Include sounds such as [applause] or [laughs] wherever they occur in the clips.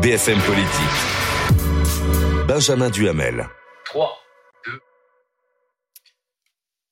BFM Politique. Benjamin Duhamel. 3, 2.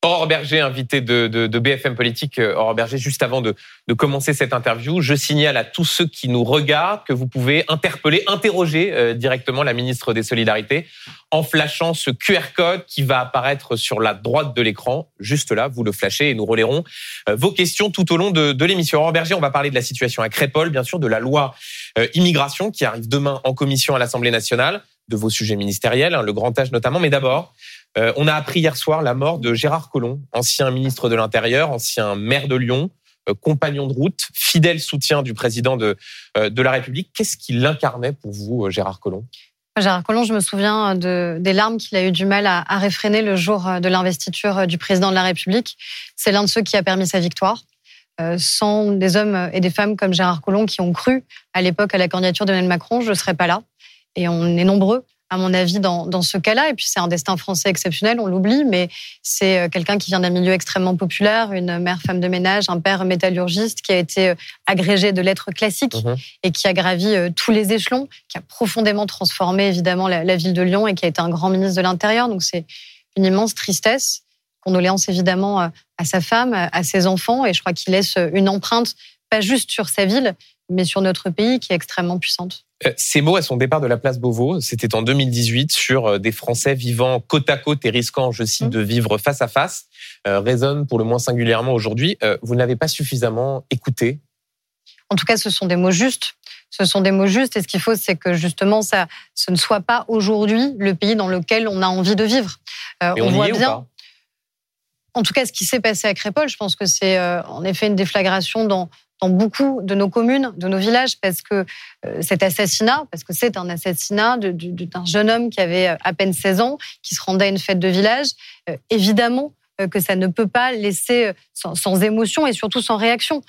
Aurore Berger, invité de, BFM Politique. Euh, Aurore Berger, juste avant de, commencer cette interview, je signale à tous ceux qui nous regardent que vous pouvez interpeller, interroger euh, directement la ministre des Solidarités en flashant ce QR code qui va apparaître sur la droite de l'écran. Juste là, vous le flashez et nous relayerons euh, vos questions tout au long de, de l'émission. Aurore Berger, on va parler de la situation à Crépole, bien sûr, de la loi euh, immigration qui arrive demain en commission à l'Assemblée nationale, de vos sujets ministériels, hein, le grand âge notamment. Mais d'abord, euh, on a appris hier soir la mort de Gérard Collomb, ancien ministre de l'Intérieur, ancien maire de Lyon, euh, compagnon de route, fidèle soutien du président de, de la République. Qu'est-ce qu'il incarnait pour vous, Gérard Collomb? Gérard Collomb, je me souviens de, des larmes qu'il a eu du mal à, à réfréner le jour de l'investiture du président de la République. C'est l'un de ceux qui a permis sa victoire. Euh, sans des hommes et des femmes comme Gérard Collomb qui ont cru à l'époque à la candidature d'Emmanuel Macron, je ne serais pas là. Et on est nombreux, à mon avis, dans, dans ce cas-là. Et puis c'est un destin français exceptionnel, on l'oublie, mais c'est euh, quelqu'un qui vient d'un milieu extrêmement populaire, une mère femme de ménage, un père métallurgiste qui a été euh, agrégé de lettres classiques mmh. et qui a gravi tous les échelons, qui a profondément transformé évidemment la, la ville de Lyon et qui a été un grand ministre de l'Intérieur. Donc c'est une immense tristesse. Condoléances évidemment euh, à sa femme, à ses enfants, et je crois qu'il laisse une empreinte pas juste sur sa ville, mais sur notre pays qui est extrêmement puissante. Euh, ces mots à son départ de la place Beauvau, c'était en 2018 sur euh, des Français vivant côte à côte et risquant, je cite, mmh. de vivre face à face, euh, résonnent pour le moins singulièrement aujourd'hui. vous ne l'avez pas suffisamment écouté? En tout cas, ce sont des mots justes. Ce sont des mots justes et ce qu'il faut, c'est que justement, ça, ce ne soit pas aujourd'hui le pays dans lequel on a envie de vivre. Euh, on, on voit bien en tout cas, ce qui s'est passé à Crépole, je pense que c'est euh, en effet une déflagration dans, beaucoup de nos communes, de nos villages, parce que euh, cet assassinat, parce que c'est un assassinat d'un jeune homme qui avait euh, à peine 16 ans, qui se rendait à une fête de village, évidemment que ça ne peut pas laisser sans, sans, émotion et surtout sans réaction.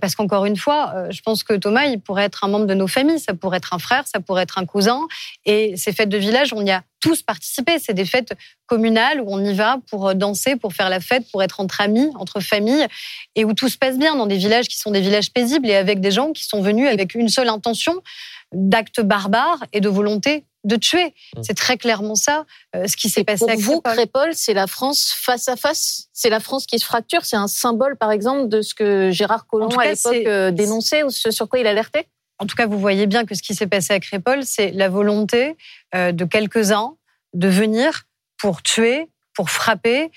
Parce qu'encore une fois, je pense que Thomas, il pourrait être un membre de nos familles, ça pourrait être un frère, ça pourrait être un cousin. Et ces fêtes de village, on y a tous participer. C'est des fêtes communales où on y va pour euh, danser, pour faire la fête, pour être entre amis, entre familles, et où tout se passe bien dans des villages qui sont des villages paisibles et avec des gens qui sont venus avec une seule intention d'actes barbares et de volonté de tuer. Mmh. C'est très clairement ça, euh, ce qui s'est passé pour vous, Crépole, c'est la France face à face? C'est la France qui se fracture? C'est un symbole, par exemple, de ce que Gérard Collomb, à l'époque, euh, dénonçait ou ce sur quoi il alertait? En tout cas, vous voyez bien que ce qui s'est passé à Crépole, c'est la volonté euh, de quelques-uns de venir pour tuer, pour frapper.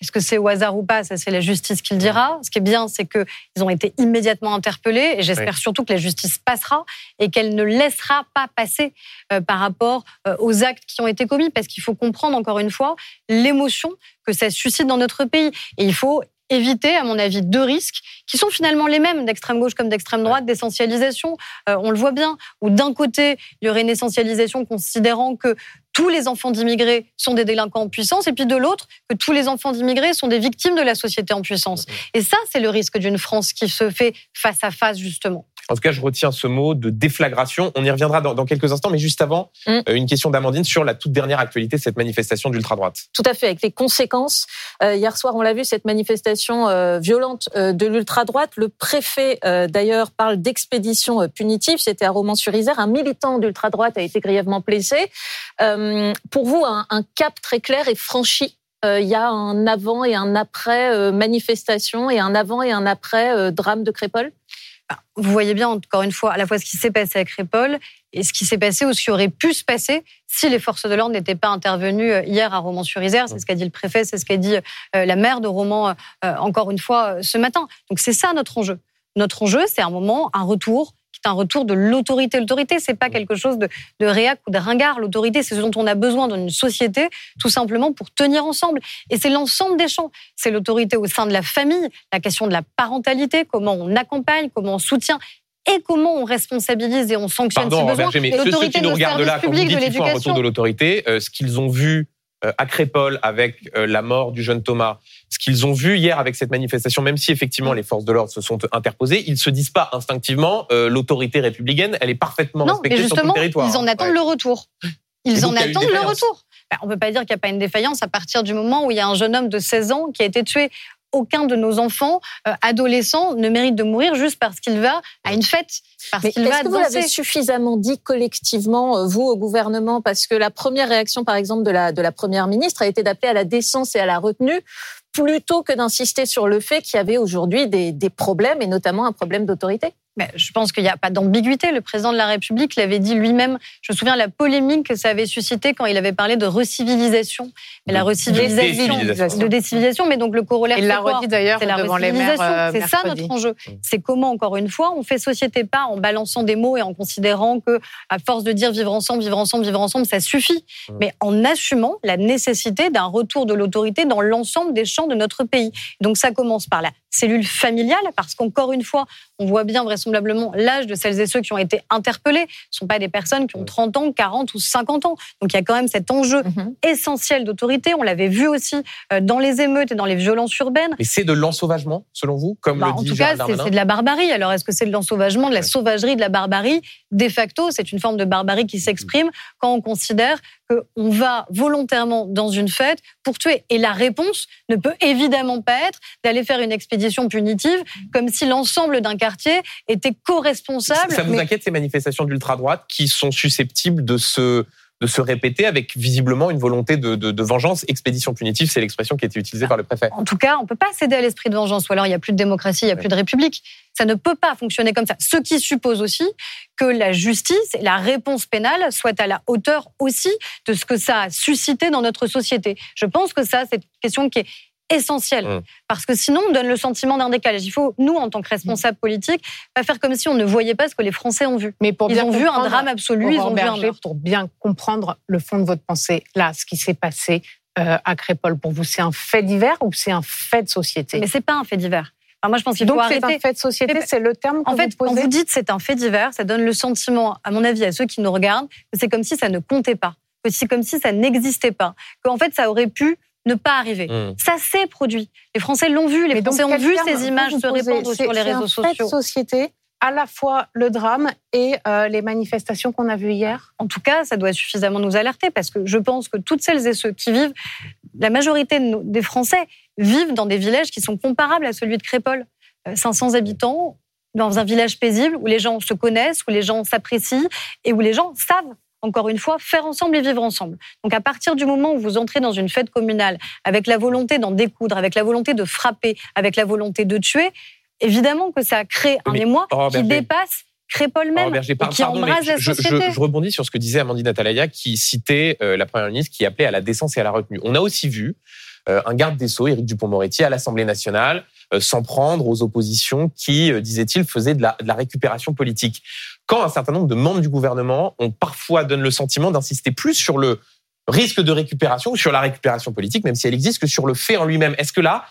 Est-ce que c'est au hasard ou pas Ça, c'est la justice qui le dira. Ce qui est bien, c'est qu'ils ont été immédiatement interpellés et j'espère oui. surtout que la justice passera et qu'elle ne laissera pas passer euh, par rapport euh, aux actes qui ont été commis. Parce qu'il faut comprendre, encore une fois, l'émotion que ça suscite dans notre pays. Et il faut éviter, à mon avis, deux risques qui sont finalement les mêmes d'extrême gauche comme d'extrême droite, d'essentialisation. Euh, on le voit bien, où d'un côté, il y aurait une essentialisation considérant que tous les enfants d'immigrés sont des délinquants en puissance, et puis de l'autre, que tous les enfants d'immigrés sont des victimes de la société en puissance. Et ça, c'est le risque d'une France qui se fait face à face, justement. En tout cas, je retiens ce mot de déflagration. On y reviendra dans, dans quelques instants, mais juste avant, mmh. euh, une question d'Amandine sur la toute dernière actualité de cette manifestation d'ultra-droite. Tout à fait, avec les conséquences. Euh, hier soir, on l'a vu, cette manifestation euh, violente euh, de l'ultra-droite. Le préfet, d'ailleurs, parle d'expédition punitive. C'était à Romans-sur-Isère. Un militant d'ultra-droite a été grièvement blessé. Pour vous, un, un, cap très clair est franchi il y a un avant et un après manifestation et un avant et un après drame de Crépole vous voyez bien, encore une fois, à la fois ce qui s'est passé à Crépole et ce qui s'est passé ou ce qui aurait pu se passer si les forces de l'ordre n'étaient pas intervenues euh, hier à Romans-sur-Isère. C'est ce qu'a dit le préfet, c'est ce qu'a dit euh, la maire de Romans, euh, encore une fois, ce matin. Donc c'est ça notre enjeu. Notre enjeu, c'est un moment, un retour c'est un retour de l'autorité. L'autorité, c'est pas quelque chose de, de réac ou de ringard. L'autorité, c'est ce dont on a besoin dans une société, tout simplement pour tenir ensemble. Et c'est l'ensemble des champs. C'est l'autorité au sein de la famille, la question de la parentalité, comment on accompagne, comment on soutient et comment on responsabilise et on sanctionne Pardon, si besoin. Mais ceux, qui nous de regardent là, quand vous public dites de qu'il faut un retour de l'autorité, euh, ce qu'ils ont vu euh, à Crépole avec euh, la mort du jeune Thomas, ce qu'ils ont vu hier avec cette manifestation, même si effectivement les forces de l'ordre se sont interposées, ils se disent pas instinctivement euh, l'autorité républicaine, elle est parfaitement Non, mais respectée sur tout le territoire. ils en attendent Ouais. le retour. Ils donc, en attendent le retour. Ben, on ne peut pas dire qu'il n'y a pas une défaillance à partir du moment où il y a un jeune homme de 16 ans qui a été tué. Aucun de nos enfants euh, adolescents ne mérite de mourir juste parce qu'il va à une fête, parce Mais qu'il va est-ce que vous l'avez suffisamment dit collectivement, euh, vous, au gouvernement? Parce que la première réaction, par exemple, de la, de la Première ministre a été d'appeler à la décence et à la retenue, plutôt que d'insister sur le fait qu'il y avait aujourd'hui des, problèmes, et notamment un problème d'autorité. Mais je pense qu'il n'y a pas d'ambiguïté. Le président de la République l'avait dit lui-même. Je me souviens de la polémique que ça avait suscité quand il avait parlé de recivilisation. Mais la De recivilisation, décivilisation. de décivilisation, mais donc le corollaire, Il c'est l'a redit d'ailleurs C'est la devant les maires. recivilisation. euh, c'est ça notre enjeu. C'est comment, encore une fois, on fait société pas en balançant des mots et en considérant que, à force de dire vivre ensemble, vivre ensemble, vivre ensemble, ça suffit. Mmh. Mais en assumant la nécessité d'un retour de l'autorité dans l'ensemble des champs de notre pays. Donc ça commence par la cellule familiale, parce qu'encore une fois, on voit bien vraisemblablement l'âge de celles et ceux qui ont été interpellés. Ce ne sont pas des personnes qui ont 30 ans, 40 ou 50 ans. Donc il y a quand même cet enjeu Mhm. essentiel d'autorité. On l'avait vu aussi euh, dans les émeutes et dans les violences urbaines. Mais c'est de l'ensauvagement, selon vous, comme Bah, le en dit tout cas, c'est de la barbarie. Alors, est-ce que c'est de l'ensauvagement, de la Ouais. sauvagerie, de la barbarie? De facto, c'est une forme de barbarie qui s'exprime quand on considère qu'on va volontairement dans une fête pour tuer. Et la réponse ne peut évidemment pas être d'aller faire une expédition punitive comme si l'ensemble d'un quartier était co-responsable. Ça vous Mais- inquiète ces manifestations d'ultra-droite qui sont susceptibles de se, de se répéter avec visiblement une volonté de, de, de vengeance Expédition punitive, c'est l'expression qui a été utilisée par le préfet. En tout cas, on ne peut pas céder à l'esprit de vengeance, ou alors il n'y a plus de démocratie, il n'y a Ouais. plus de république. Ça ne peut pas fonctionner comme ça. Ce qui suppose aussi que la justice et la réponse pénale soient à la hauteur aussi de ce que ça a suscité dans notre société. Je pense que ça, c'est une question qui est essentielle. Mm. Parce que sinon, on donne le sentiment d'un décalage. Il faut, nous, en tant que responsables politiques, pas faire comme si on ne voyait pas ce que les Français ont vu. Mais pour Ils bien ont vu un drame absolu, ils ont vu un Berger, meurtre. pour bien comprendre le fond de votre pensée, là, ce qui s'est passé euh, à Crépole, pour vous, c'est un fait divers ou c'est un fait de société? Mais c'est pas un fait divers. Moi, je pense qu'il faut Donc c'est arrêter. un fait de société, c'est le terme que En fait, vous quand vous dites c'est un fait divers, ça donne le sentiment, à mon avis, à ceux qui nous regardent, que c'est comme si ça ne comptait pas, que c'est comme si ça n'existait pas, qu'en fait ça aurait pu ne pas arriver. Mmh. Ça s'est produit. Les Français l'ont vu, les Mais donc, Français ont vu ces images se répandre C'est- sur les c'est réseaux sociaux. de société, à la fois le drame et euh, les manifestations qu'on a vues hier? En tout cas, ça doit suffisamment nous alerter parce que je pense que toutes celles et ceux qui vivent, la majorité de nos- des Français vivent dans des villages qui sont comparables à celui de Crépole. Euh, 500 habitants dans un village paisible où les gens se connaissent, où les gens s'apprécient et où les gens savent encore une fois, faire ensemble et vivre ensemble. Donc à partir du moment où vous entrez dans une fête communale avec la volonté d'en découdre, avec la volonté de frapper, avec la volonté de tuer, évidemment que ça crée un Mais- émoi Oh, qui dépasse Crépole même par- qui pardon, embrase la je, je- société. je rebondis sur ce que disait Amandine Atalaya qui citait euh, la première ministre qui appelait à la décence et à la retenue. On a aussi vu euh, un garde des Sceaux, Éric Dupont-Moretti, à l'Assemblée nationale, euh, s'en prendre aux oppositions qui, disait-il, faisaient de la, de la récupération politique. Quand un certain nombre de membres du gouvernement ont parfois donné le sentiment d'insister plus sur le risque de récupération ou sur la récupération politique, même si elle existe, que sur le fait en lui-même. Est-ce que là,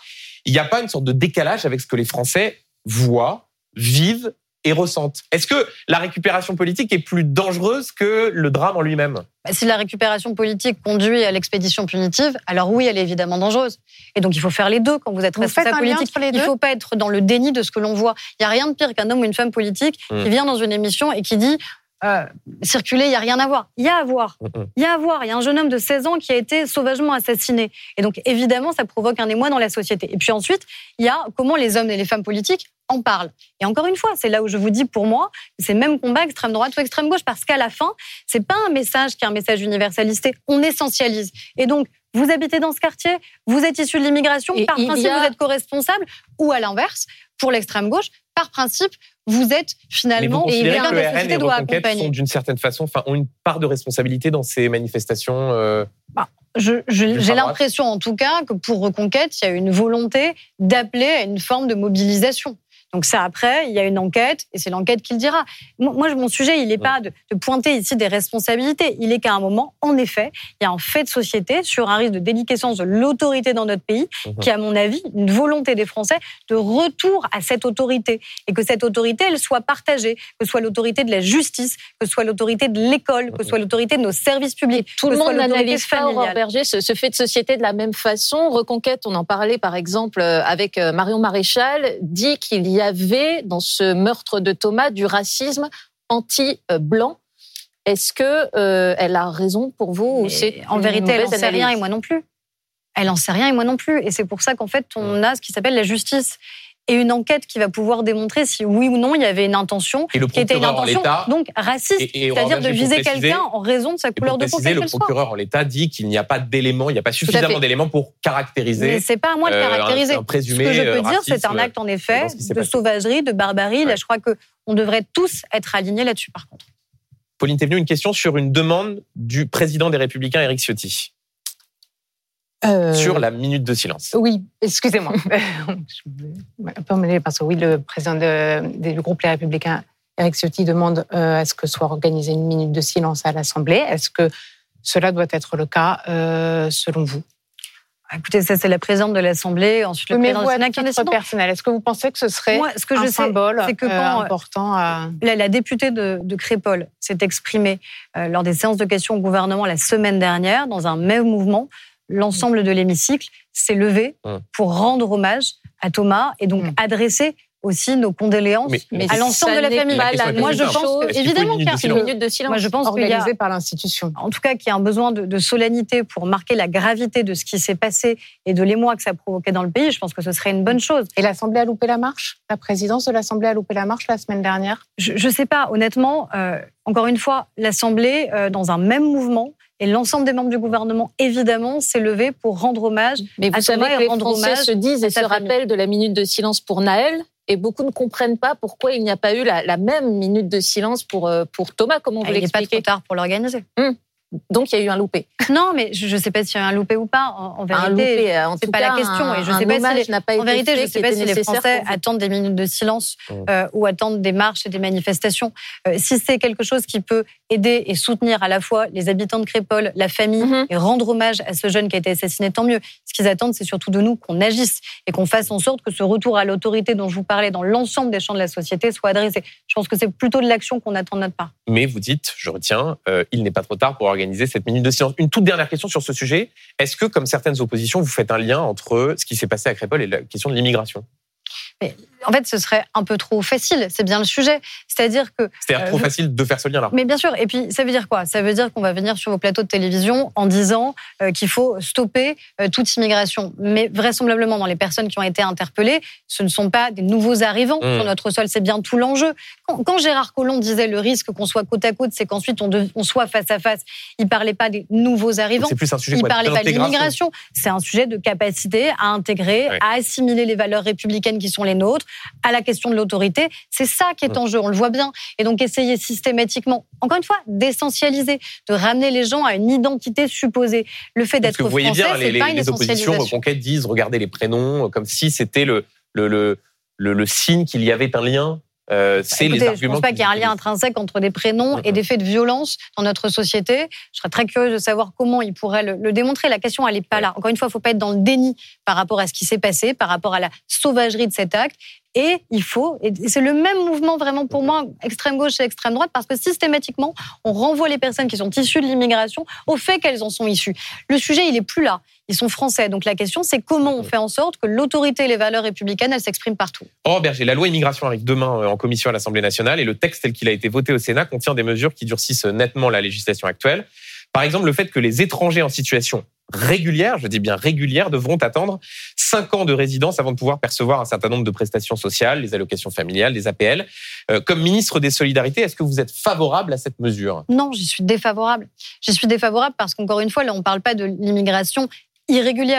il n'y a pas une sorte de décalage avec ce que les Français voient, vivent et ressentent Est-ce que la récupération politique est plus dangereuse que le drame en lui-même? Bah, si la récupération politique conduit à l'expédition punitive, alors oui, elle est évidemment dangereuse. Et donc il faut faire les deux quand vous êtes Vous responsable politique. Il ne faut pas être dans le déni de ce que l'on voit. Il n'y a rien de pire qu'un homme ou une femme politique Mm. qui vient dans une émission et qui dit euh, circuler, il n'y a rien à voir. Il y a à voir. Il y a à voir. Il y a un jeune homme de 16 ans qui a été sauvagement assassiné. Et donc évidemment, ça provoque un émoi dans la société. Et puis ensuite, il y a comment les hommes et les femmes politiques en parlent. Et encore une fois, c'est là où je vous dis pour moi, c'est même combat extrême droite ou extrême gauche, parce qu'à la fin, c'est pas un message qui est un message universaliste, on essentialise. Et donc, vous habitez dans ce quartier, vous êtes issu de l'immigration, Et par principe, a- vous êtes co-responsable, ou à l'inverse, pour l'extrême gauche, par principe, vous êtes Mais vous finalement considérez quelqu'un que le la RN société et doit Reconquête accompagner. sont d'une certaine façon, enfin, ont une part de responsabilité dans ces manifestations euh, Ultra J'ai l'impression, en tout cas, que pour Reconquête, il y a une volonté d'appeler à une forme de mobilisation. Donc ça, après, il y a une enquête et c'est l'enquête qui le dira. Moi, mon sujet, il n'est pas de, de, pointer ici des responsabilités. Il est qu'à un moment, en effet, il y a un fait de société sur un risque de déliquescence de l'autorité dans notre pays, mhm. qui, à mon avis, une volonté des Français de retour à cette autorité et que cette autorité, elle soit partagée, que ce soit l'autorité de la justice, que ce soit l'autorité de l'école, que ce soit l'autorité de nos services publics. Tout le monde n'analyse pas, Aurore Berger, ce, ce, fait de société de la même façon. Reconquête, on en parlait par exemple euh, avec euh, Marion Maréchal, dit qu'il y avait dans ce meurtre de Thomas du racisme anti-blanc. Est-ce que euh, elle a raison pour vous ou c'est en vérité elle n'en sait rien et moi non plus. Elle n'en sait rien et moi non plus. Et c'est pour ça qu'en fait on a ce qui s'appelle la justice et une enquête qui va pouvoir démontrer si oui ou non il y avait une intention qui était une intention donc raciste, c'est-à-dire de viser quelqu'un en raison de sa couleur de peau. Le procureur en l'état dit qu'il n'y a pas d'éléments, il n'y a pas suffisamment d'éléments pour caractériser. Mais c'est pas à moi de euh, caractériser. Un, présumé Ce que je peux dire, c'est un acte en effet de sauvagerie, de barbarie. Là, je crois que on devrait tous être alignés là-dessus. Par contre. Pauline Thévenu, une question sur une demande du président des Républicains, Éric Ciotti. Euh, sur la minute de silence. Oui, excusez-moi. je un peu emmêlée parce que oui, le président du groupe Les Républicains, Eric Ciotti, demande euh, à ce que soit organisée une minute de silence à l'Assemblée? Est-ce que cela doit être le cas euh, selon vous? Écoutez, ça c'est la présidente de l'Assemblée, ensuite le président du Sénat qui personnel. Est-ce que vous pensez que ce serait Moi, ce que un je symbole sais, que quand, important à... la, députée de, de Crépol s'est exprimée lors des séances de questions au gouvernement la semaine dernière dans un même mouvement l'ensemble de l'hémicycle s'est levé hum. pour rendre hommage à Thomas et donc hum. adresser aussi nos condoléances à l'ensemble de la famille. Moi, je pense que, évidemment qu'il y a une minute de silence. Moi, je pense organisée par l'institution. En tout cas, qu'il y a un besoin de, solennité pour marquer la gravité de ce qui s'est passé et de l'émoi que ça a provoqué dans le pays. Je pense que ce serait une bonne chose. Et l'Assemblée a loupé la marche? La présidence de l'Assemblée a loupé la marche la semaine dernière? Je ne sais pas. Honnêtement, euh, encore une fois, l'Assemblée, euh, dans un même mouvement, et l'ensemble des membres du gouvernement, évidemment, s'est levé pour rendre hommage Mais vous à savez que les Français se disent et se rappellent de la minute de silence pour Naël. Et beaucoup ne comprennent pas pourquoi il n'y a pas eu la, même minute de silence pour, euh, pour Thomas. Comment vous l'expliquez Il n'est pas trop tard pour l'organiser. Hum. Donc il y a eu un loupé. [laughs] Non, mais je ne sais pas s'il y a eu un loupé ou pas. En, vérité, un loupé, en c'est pas la question. et je sais pas si pas en vérité, je ne sais pas si les Français attendent des minutes de silence mmh. euh, ou attendent des marches et des manifestations. Euh, si c'est quelque chose qui peut aider et soutenir à la fois les habitants de Crépole, la famille, mmh. et rendre hommage à ce jeune qui a été assassiné, tant mieux. Ce qu'ils attendent, c'est surtout de nous qu'on agisse et qu'on fasse en sorte que ce retour à l'autorité dont je vous parlais dans l'ensemble des champs de la société soit adressé. Je pense que c'est plutôt de l'action qu'on attend de notre part. Mais vous dites, je retiens, euh, il n'est pas trop tard pour organiser une toute dernière question sur ce sujet. Est-ce que, comme certaines oppositions, vous faites un lien entre ce qui s'est passé à Crépol et la question de l'immigration? En fait, ce serait un peu trop facile. C'est bien le sujet. C'est-à-dire que. C'est-à-dire trop euh, facile de faire ce lien-là. Mais bien sûr. Et puis, ça veut dire quoi? Ça veut dire qu'on va venir sur vos plateaux de télévision en disant euh, qu'il faut stopper euh, toute immigration. Mais vraisemblablement, dans les personnes qui ont été interpellées, ce ne sont pas des nouveaux arrivants mmh. sur notre sol. C'est bien tout l'enjeu. Quand, Gérard Collomb disait le risque qu'on soit côte à côte, c'est qu'ensuite on, on, soit face à face, il parlait pas des nouveaux arrivants. C'est plus un sujet Il parlait pas de l'immigration. C'est un sujet de capacité à intégrer, à assimiler les valeurs républicaines qui sont les nôtres, à la question de l'autorité. C'est ça qui est en jeu, on le voit bien. Et donc essayer systématiquement, encore une fois, d'essentialiser, de ramener les gens à une identité supposée. Le fait d'être français, voyez bien, les, pas une les oppositions Reconquête disent regardez les prénoms comme si c'était le, le, le, le, signe qu'il y avait un lien euh, c'est les arguments. Je ne pense pas qu'il y ait un lien intrinsèque entre des prénoms et des faits de violence dans notre société. Je serais très curieuse de savoir comment il pourrait le, démontrer. La question, elle n'est pas là. Encore une fois, il ne faut pas être dans le déni par rapport à ce qui s'est passé, par rapport à la sauvagerie de cet acte. Et il faut, et c'est le même mouvement vraiment pour moi, extrême gauche et extrême droite, parce que systématiquement, on renvoie les personnes qui sont issues de l'immigration au fait qu'elles en sont issues. Le sujet, il est plus là. Ils sont français. Donc la question, c'est comment on fait en sorte que l'autorité et les valeurs républicaines, elles s'expriment partout. Oh, Berger, la loi immigration arrive demain euh, en commission à l'Assemblée nationale et le texte tel qu'il a été voté au Sénat contient des mesures qui durcissent nettement la législation actuelle. Par exemple, le fait que les étrangers en situation régulière, je dis bien régulière, devront attendre cinq ans de résidence avant de pouvoir percevoir un certain nombre de prestations sociales, les allocations familiales, les APL. Euh, comme ministre des Solidarités, est-ce que vous êtes favorable à cette mesure? Non, j'y suis défavorable. J'y suis défavorable parce qu'encore une fois, là, on ne parle pas de l'immigration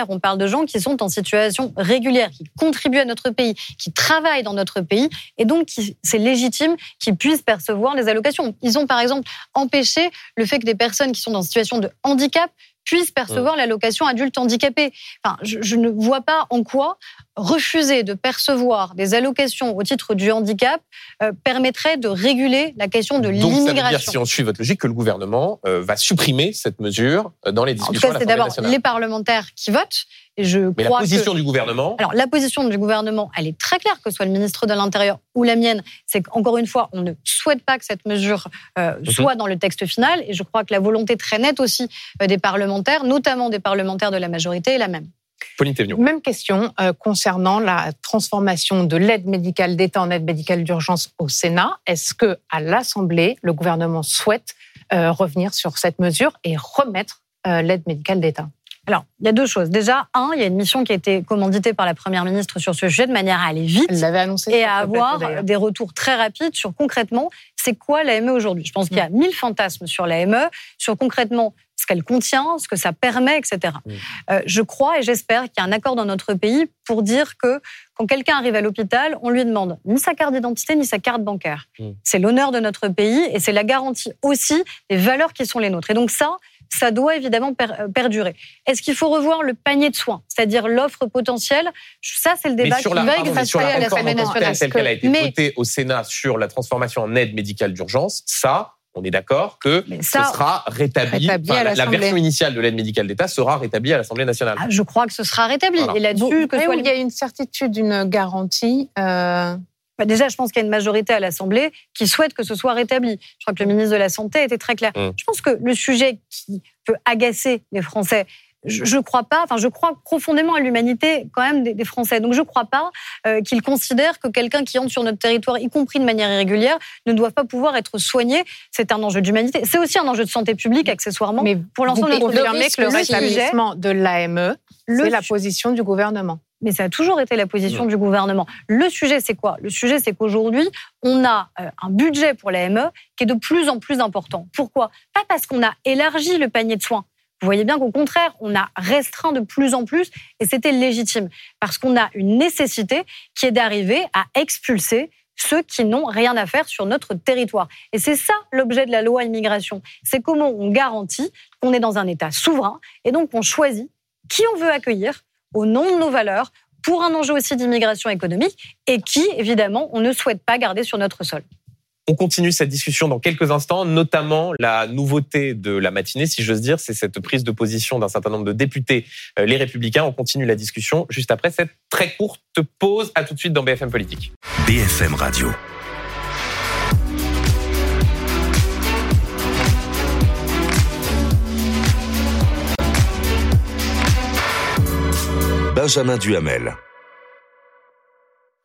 On parle de gens qui sont en situation régulière, qui contribuent à notre pays, qui travaillent dans notre pays, et donc c'est légitime qu'ils puissent percevoir les allocations. Ils ont par exemple empêché le fait que des personnes qui sont en situation de handicap puissent percevoir l'allocation adulte handicapé. Enfin, je, je, ne vois pas en quoi refuser de percevoir des allocations au titre du handicap euh, permettrait de réguler la question de Donc, ça veut dire, l'immigration. si on suit votre logique, que le gouvernement euh, va supprimer cette mesure euh, dans les En tout discussions cas, c'est d'abord les parlementaires qui votent. Et je Mais la crois position que... du gouvernement, Alors, la position du gouvernement, elle est très claire, que ce soit le ministre de l'Intérieur ou la mienne. C'est qu'encore une fois, on ne souhaite pas que cette mesure euh, Mhm. soit dans le texte final. Et je crois que la volonté très nette aussi des parlementaires, notamment des parlementaires de la majorité, est la même. Pauline. Même question euh, concernant la transformation de l'aide médicale d'État en aide médicale d'urgence au Sénat. Est-ce que à l'Assemblée, le gouvernement souhaite euh, revenir sur cette mesure et remettre euh, l'aide médicale d'État? Alors, il y a deux choses. Déjà, un, il y a une mission qui a été commanditée par la Première ministre sur ce sujet de manière à aller vite Elle l'avait annoncé et à avoir des retours très rapides sur concrètement c'est quoi l'AME aujourd'hui? Je pense qu'il y a mille fantasmes sur l'AME, sur concrètement qu'elle contient, ce que ça permet, etc. Euh, je crois et j'espère qu'il y a un accord dans notre pays pour dire que quand quelqu'un arrive à l'hôpital, on lui demande ni sa carte d'identité ni sa carte bancaire. C'est l'honneur de notre pays et c'est la garantie aussi des valeurs qui sont les nôtres. Et donc ça, ça doit évidemment euh, perdurer. Est-ce qu'il faut revoir le panier de soins, c'est-à-dire l'offre potentielle? Ça, c'est le débat qui va la à l'Assemblée nationale. telle qu'elle a été votée au Sénat sur la transformation en aide médicale d'urgence, ça, on est d'accord que ce sera rétabli. Rétabli à Enfin, la, version initiale de l'aide médicale d'État sera rétablie à l'Assemblée nationale. Ah, Je crois que ce sera rétabli. Voilà. Et là-dessus, que Mais soit il y a une certitude, une garantie. euh, Bah, Déjà, je pense qu'il y a une majorité à l'Assemblée qui souhaite que ce soit rétabli. Je crois que le ministre de la Santé a été très clair. Mm. Je pense que le sujet qui peut agacer les Français, je, je crois pas, enfin, je crois profondément à l'humanité quand même des, des Français. Donc, je crois pas euh, qu'ils considèrent que quelqu'un qui entre sur notre territoire, y compris de manière irrégulière, ne doit pas pouvoir être soigné. C'est un enjeu d'humanité. C'est aussi un enjeu de santé publique, accessoirement. mais pour l'ensemble vous confirmez que le rétablissement de l'AME, c'est la position du gouvernement. mais ça a toujours été la position du gouvernement. Le sujet, c'est quoi? Le sujet, c'est qu'aujourd'hui, on a euh, un budget pour l'AME qui est de plus en plus important. Pourquoi? Pas parce qu'on a élargi le panier de soins. Vous voyez bien qu'au contraire, on a restreint de plus en plus, et c'était légitime, parce qu'on a une nécessité qui est d'arriver à expulser ceux qui n'ont rien à faire sur notre territoire. Et c'est ça l'objet de la loi immigration. C'est comment on garantit qu'on est dans un État souverain, et donc on choisit qui on veut accueillir au nom de nos valeurs pour un enjeu aussi d'immigration économique et qui, évidemment, on ne souhaite pas garder sur notre sol. On continue cette discussion dans quelques instants, notamment la nouveauté de la matinée, si j'ose dire, c'est cette prise de position d'un certain nombre de députés, euh, les Républicains. On continue la discussion juste après cette très courte pause. À tout de suite dans BFM Politique. BFM Radio. Benjamin Duhamel.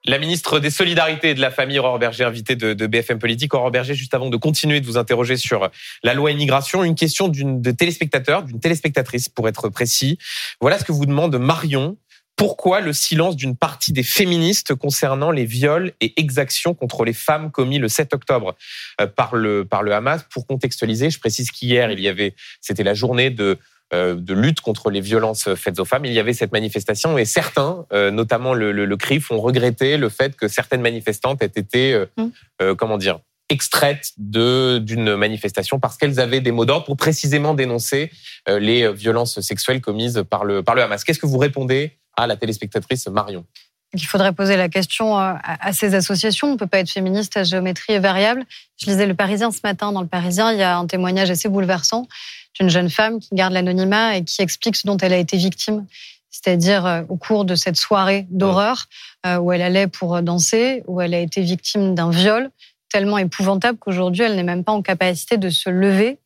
La ministre des Solidarités et de la Famille, Aurore Berger, invitée de, BFM Politique. Aurore Berger, juste avant de continuer de vous interroger sur la loi immigration, une question d'une de téléspectateur, d'une téléspectatrice pour être précis. Voilà ce que vous demande Marion. Pourquoi le silence d'une partie des féministes concernant les viols et exactions contre les femmes commis le 7 octobre euh, par le par le Hamas? Pour contextualiser, je précise qu'hier il y avait, c'était la journée de de lutte contre les violences faites aux femmes. Il y avait cette manifestation et certains, euh, notamment le, le, le CRIF, ont regretté le fait que certaines manifestantes aient été, euh, Mm. euh, comment dire, extraites de d'une manifestation parce qu'elles avaient des mots d'ordre pour précisément dénoncer euh, les violences sexuelles commises par le par le Hamas. Qu'est-ce que vous répondez à la téléspectatrice Marion? Il faudrait poser la question euh, à à ces associations. On ne peut pas être féministe à géométrie variable. Je lisais Le Parisien ce matin. Dans Le Parisien, il y a un témoignage assez bouleversant d'une jeune femme qui garde l'anonymat et qui explique ce dont elle a été victime. C'est-à-dire euh, au cours de cette soirée d'horreur euh, où elle allait pour danser, où elle a été victime d'un viol tellement épouvantable qu'aujourd'hui, elle n'est même pas en capacité de se lever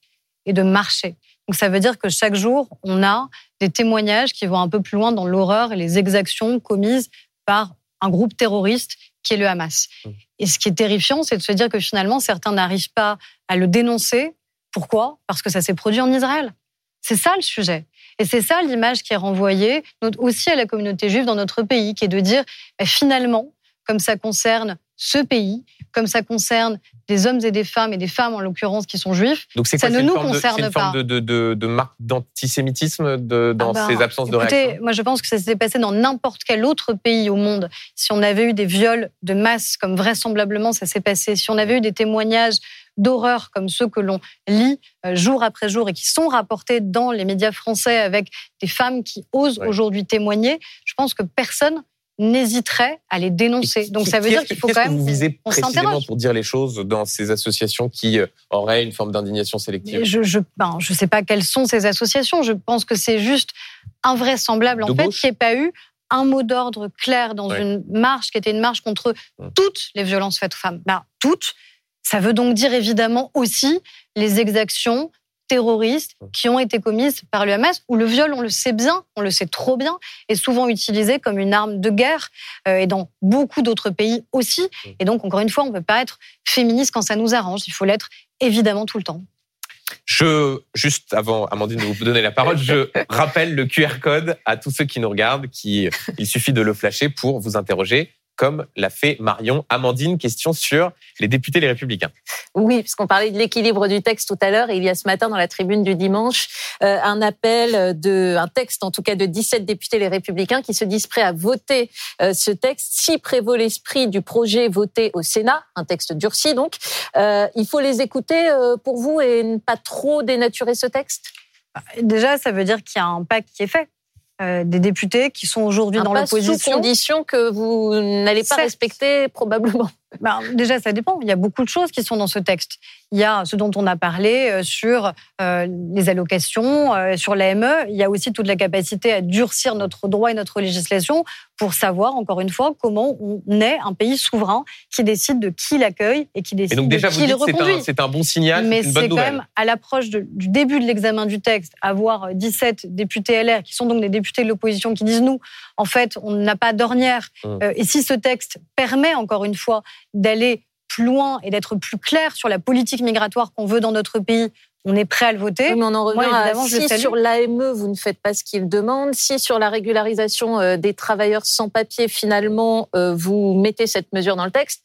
et de marcher. Donc ça veut dire que chaque jour, on a des témoignages qui vont un peu plus loin dans l'horreur et les exactions commises par un groupe terroriste qui est le Hamas. Mmh. Et ce qui est terrifiant, c'est de se dire que finalement, certains n'arrivent pas à le dénoncer. Pourquoi? Parce que ça s'est produit en Israël. C'est ça le sujet. Et c'est ça l'image qui est renvoyée aussi à la communauté juive dans notre pays, qui est de dire, bah, finalement, comme ça concerne ce pays, comme ça concerne des hommes et des femmes, et des femmes en l'occurrence qui sont juifs, Donc Ça quoi ne nous forme de- concerne c'est une forme pas. de, de, de, de marque d'antisémitisme de- dans Ah ben, ces absences de réaction moi je pense que ça s'était passé dans n'importe quel autre pays au monde. Si on avait eu des viols de masse, comme vraisemblablement ça s'est passé, si on avait eu des témoignages d'horreur comme ceux que l'on lit euh, jour après jour et qui sont rapportés dans les médias français avec des femmes qui osent Ouais. aujourd'hui témoigner, je pense que personne n'hésiterait à les dénoncer. Donc ça veut dire qu'il faut quand même. Vous visez on précisément pour dire les choses dans ces associations qui euh, auraient une forme d'indignation sélective. Je je ben, je sais pas quelles sont ces associations. Je pense que c'est juste invraisemblable en fait qu'il n'y ait pas eu un mot d'ordre clair dans Ouais. une marche qui était une marche contre Hum. toutes les violences faites aux femmes. Ben, toutes. Ça veut donc dire évidemment aussi les exactions terroristes qui ont été commises par le Hamas, où le viol, on le sait bien, on le sait trop bien, est souvent utilisé comme une arme de guerre, euh, et dans beaucoup d'autres pays aussi. Et donc, encore une fois, on ne peut pas être féministe quand ça nous arrange, il faut l'être évidemment tout le temps. Je, juste avant, Amandine, de vous donner la parole, je rappelle le QR code à tous ceux qui nous regardent, qui, il suffit de le flasher pour vous interroger, comme l'a fait Marion. Amandine, question sur les députés les républicains. Oui, puisqu'on parlait de l'équilibre du texte tout à l'heure, et il y a ce matin dans la tribune du dimanche euh, un appel de, un texte en tout cas de 17 députés les Républicains qui se disent prêts à voter euh, ce texte si prévaut l'esprit du projet voté au Sénat, un texte durci donc. Euh, il faut les écouter euh, pour vous et ne pas trop dénaturer ce texte? Déjà, ça veut dire qu'il y a un pacte qui est fait. Euh, des députés qui sont aujourd'hui dans pas sous l'opposition. condition que vous n'allez pas respecter probablement. Ben, déjà, ça dépend. Il y a beaucoup de choses qui sont dans ce texte. Il y a ce dont on a parlé euh, sur euh, les allocations, euh, sur l'AME. Il y a aussi toute la capacité à durcir notre droit et notre législation pour savoir, encore une fois, comment on est un pays souverain qui décide de qui l'accueille et qui Et décide donc déjà, de vous qui le dites c'est reconduit. un, c'est un bon signal, Mais c'est quand même à l'approche du début de l'examen du texte, avoir 17 députés LR, qui sont donc des députés de l'opposition, qui disent nous, en fait, on n'a pas d'ornière. Hum. Euh, et si ce texte permet, encore une fois, d'aller plus loin et d'être plus clair sur la politique migratoire qu'on veut dans notre pays, on est prêt à le voter. Oui, mais on en revient Moi, à si sur l'AME, vous ne faites pas ce qu'il demande, si sur la régularisation euh, des travailleurs sans papier, finalement, euh, vous mettez cette mesure dans le texte,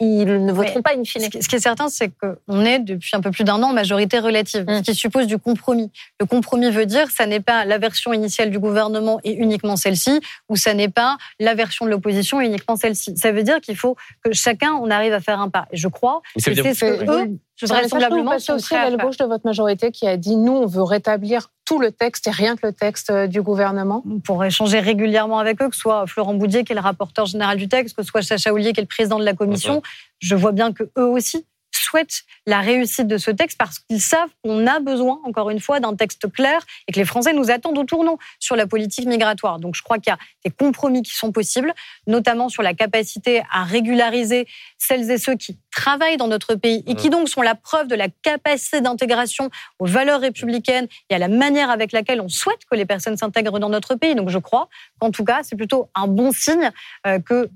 ils ne voteront pas in fine. Ce qui ce qui est certain, c'est qu'on est depuis un peu plus d'un an en majorité relative, Mm. ce qui suppose du compromis. Le compromis veut dire ça n'est pas la version initiale du gouvernement et uniquement celle-ci, ou ça n'est pas la version de l'opposition et uniquement celle-ci. Ça veut dire qu'il faut que chacun on arrive à faire un pas. Et je crois Mais que c'est ce que que- eux, vraisemblablement, C'est sont aussi à la gauche de votre majorité qui a dit nous, on veut rétablir tout le texte et rien que le texte euh, du gouvernement. On pourrait échanger régulièrement avec eux, que ce soit Florent Boudier qui est le rapporteur général du texte, que ce soit Sacha Oulier qui est le président de la commission. Je vois bien que eux aussi souhaitent la réussite de ce texte parce qu'ils savent qu'on a besoin, encore une fois, d'un texte clair et que les Français nous attendent au tournant sur la politique migratoire. Donc je crois qu'il y a des compromis qui sont possibles, notamment sur la capacité à régulariser celles et ceux qui travaillent dans notre pays et qui donc sont la preuve de la capacité d'intégration aux valeurs républicaines et à la manière avec laquelle on souhaite que les personnes s'intègrent dans notre pays. Donc je crois qu'en tout cas, c'est plutôt un bon signe euh, que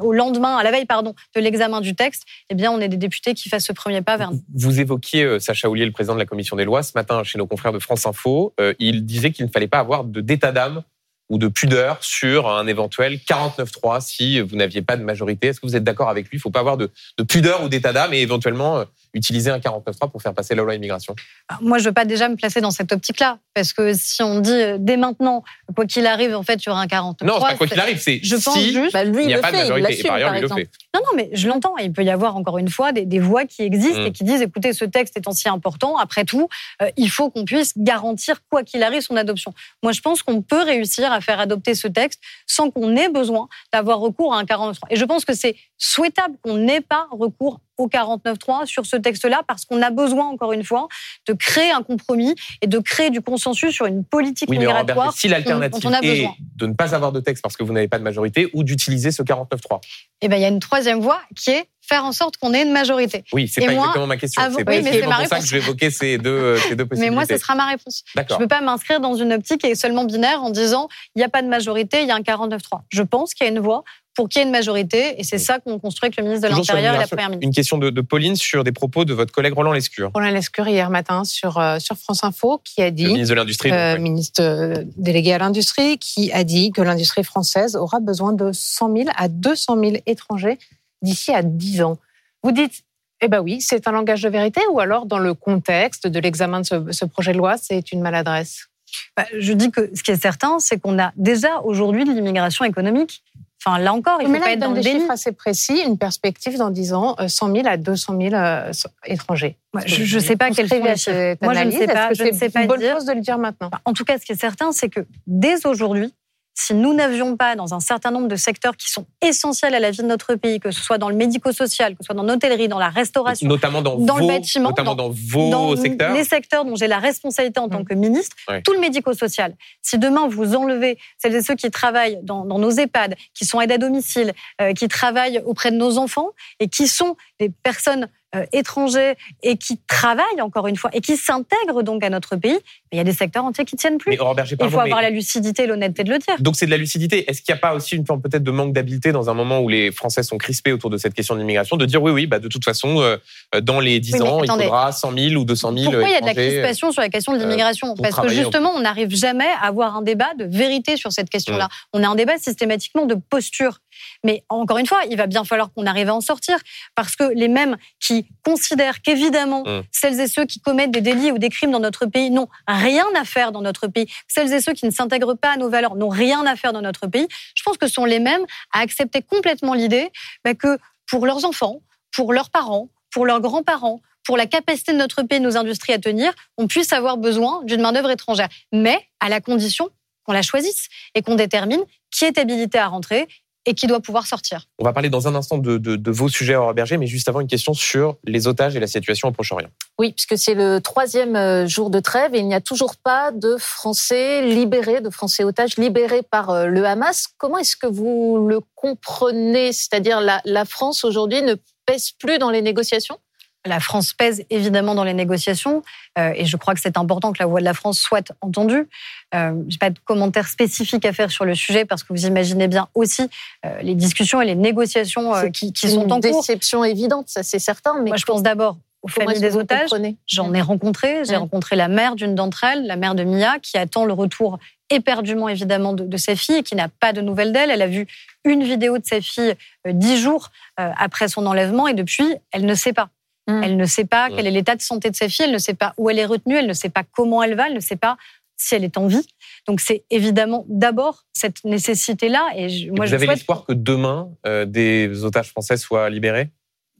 au lendemain, à la veille pardon, de l'examen du texte, eh bien, on ait des députés qui fassent ce premier pas vers nous. Vous évoquiez euh, Sacha Oulier, le président de la commission des lois, ce matin chez nos confrères de France Info. Euh, il disait qu'il ne fallait pas avoir de d'état d'âme ou de pudeur sur un éventuel 49-3 si vous n'aviez pas de majorité. Est-ce que vous êtes d'accord avec lui? Il ne faut pas avoir de, de pudeur ou d'état d'âme et éventuellement euh, utiliser un 49-3 pour faire passer la loi immigration. Alors, Moi, je veux pas déjà me placer dans cette optique-là, parce que si on dit euh, dès maintenant, quoi qu'il arrive, en fait, il y aura un 49. Non, c'est pas quoi qu'il arrive, c'est Je pense si juste- Bah, lui, il n'y a le pas de fait, il majorité. Et par ailleurs, par le fait. Non, non, mais je l'entends. Il peut y avoir encore une fois des, des voix qui existent Mm. et qui disent écoutez, ce texte étant si important, après tout, euh, il faut qu'on puisse garantir, quoi qu'il arrive, son adoption. Moi, je pense qu'on peut réussir à faire adopter ce texte sans qu'on ait besoin d'avoir recours à un 49.3. Et je pense que c'est souhaitable qu'on n'ait pas recours au 49.3 sur ce texte-là parce qu'on a besoin, encore une fois, de créer un compromis et de créer du consensus sur une politique Oui, mais Robert, migratoire si l'alternative dont on a est besoin. de ne pas avoir de texte parce que vous n'avez pas de majorité ou d'utiliser ce 49-3. Eh ben, il y a une troisième voie qui est faire en sorte qu'on ait une majorité. Oui, c'est Et pas moi, exactement ma question. C'est oui, ma pour ça que je vais évoquer ces deux, euh, ces deux [laughs] Mais possibilités. moi, ce sera ma réponse. Je ne peux pas m'inscrire dans une optique est seulement binaire en disant il n'y a pas de majorité, il y a un 49-3. Je pense qu'il y a une voie pour qu'il y ait une majorité et c'est ça qu'on construit avec le ministre de l'Intérieur et la. Première ministre. Une question de, de Pauline sur des propos de votre collègue Roland Lescure, Roland Lescure hier matin sur, euh, sur France Info qui a le dit, ministre de l'Industrie. euh, ministre euh, délégué à l'industrie, qui a dit que l'industrie française aura besoin de 100 000 à 200 000 étrangers d'ici à 10 ans. Vous dites, eh ben oui, c'est un langage de vérité ou alors dans le contexte de l'examen de ce, ce projet de loi, c'est une maladresse? Bah, je dis que ce qui est certain, c'est qu'on a déjà aujourd'hui de l'immigration économique. Enfin, là encore, il Mais faut là, pas être dans le des déni. chiffres assez précis, une perspective dans 10 ans, euh, 100 000 à 200 000 euh, étrangers. Ouais, je ne sais pas chiffres. cette Moi, je ne sais pas. Je ne sais c'est pas une bonne dire. chose de le dire maintenant? En tout cas, ce qui est certain, c'est que dès aujourd'hui, si nous n'avions pas dans un certain nombre de secteurs qui sont essentiels à la vie de notre pays, que ce soit dans le médico-social, que ce soit dans l'hôtellerie, dans la restauration, notamment dans, dans vos, le bâtiment, notamment dans, vos dans secteurs. les secteurs dont j'ai la responsabilité en tant Mm. que ministre, tout le médico-social. Si demain vous enlevez celles et ceux qui travaillent dans, dans nos EHPAD, qui sont aides à domicile, euh, qui travaillent auprès de nos enfants et qui sont des personnes euh, étrangères et qui travaillent encore une fois et qui s'intègrent donc à notre pays, il y a des secteurs entiers qui tiennent plus. Mais Berger, Il faut avoir la lucidité et l'honnêteté de le dire. Donc c'est de la lucidité. Est-ce qu'il n'y a pas aussi une forme peut-être de manque d'habileté dans un moment où les Français sont crispés autour de cette question de l'immigration, de dire oui, oui, bah, de toute façon, euh, dans les 10 Oui, mais ans, il attendez. faudra 100 000 ou 200 000 Pourquoi il y a de la étrangers. crispation sur la question de l'immigration Parce que justement, on n'arrive jamais à avoir un débat de vérité sur cette question-là. On a un débat systématiquement de posture. Mais encore une fois, il va bien falloir qu'on arrive à en sortir parce que les mêmes qui considèrent qu'évidemment, Mm. celles et ceux qui commettent des délits ou des crimes dans notre pays n'ont rien à faire dans notre pays, celles et ceux qui ne s'intègrent pas à nos valeurs n'ont rien à faire dans notre pays, je pense que ce sont les mêmes à accepter complètement l'idée bah, que pour leurs enfants, pour leurs parents, pour leurs grands-parents, pour la capacité de notre pays, de nos industries à tenir, on puisse avoir besoin d'une main-d'œuvre étrangère. Mais à la condition qu'on la choisisse et qu'on détermine qui est habilité à rentrer et qui doit pouvoir sortir. On va parler dans un instant de, de- de vos sujets, Aurore Berger, mais juste avant, une question sur les otages et la situation au Proche-Orient. Oui, puisque c'est le troisième euh, jour de trêve et il n'y a toujours pas de Français libérés, de Français otages libérés par euh, le Hamas. Comment est-ce que vous le comprenez? C'est-à-dire la, la France aujourd'hui ne pèse plus dans les négociations? La France pèse évidemment dans les négociations euh, et je crois que c'est important que la voix de la France soit entendue. Euh, je n'ai pas de commentaires spécifiques à faire sur le sujet parce que vous imaginez bien aussi euh, les discussions et les négociations euh, qui, qui sont une en cours. déception évidente, ça c'est certain. Mais Moi, je pense d'abord aux familles des otages. J'en ai rencontré. J'ai rencontré la mère d'une d'entre elles, la mère de Mia, qui attend le retour éperdument évidemment de, de sa fille et qui n'a pas de nouvelles d'elle. Elle a vu une vidéo de sa fille euh, dix jours après son enlèvement et depuis, elle ne sait pas. Mm. Elle ne sait pas quel est l'état de santé de sa fille, elle ne sait pas où elle est retenue, elle ne sait pas comment elle va, elle ne sait pas si elle est en vie. Donc c'est évidemment d'abord cette nécessité-là. Et je- moi, vous je avez souhaite l'espoir que demain, euh, des otages français soient libérés?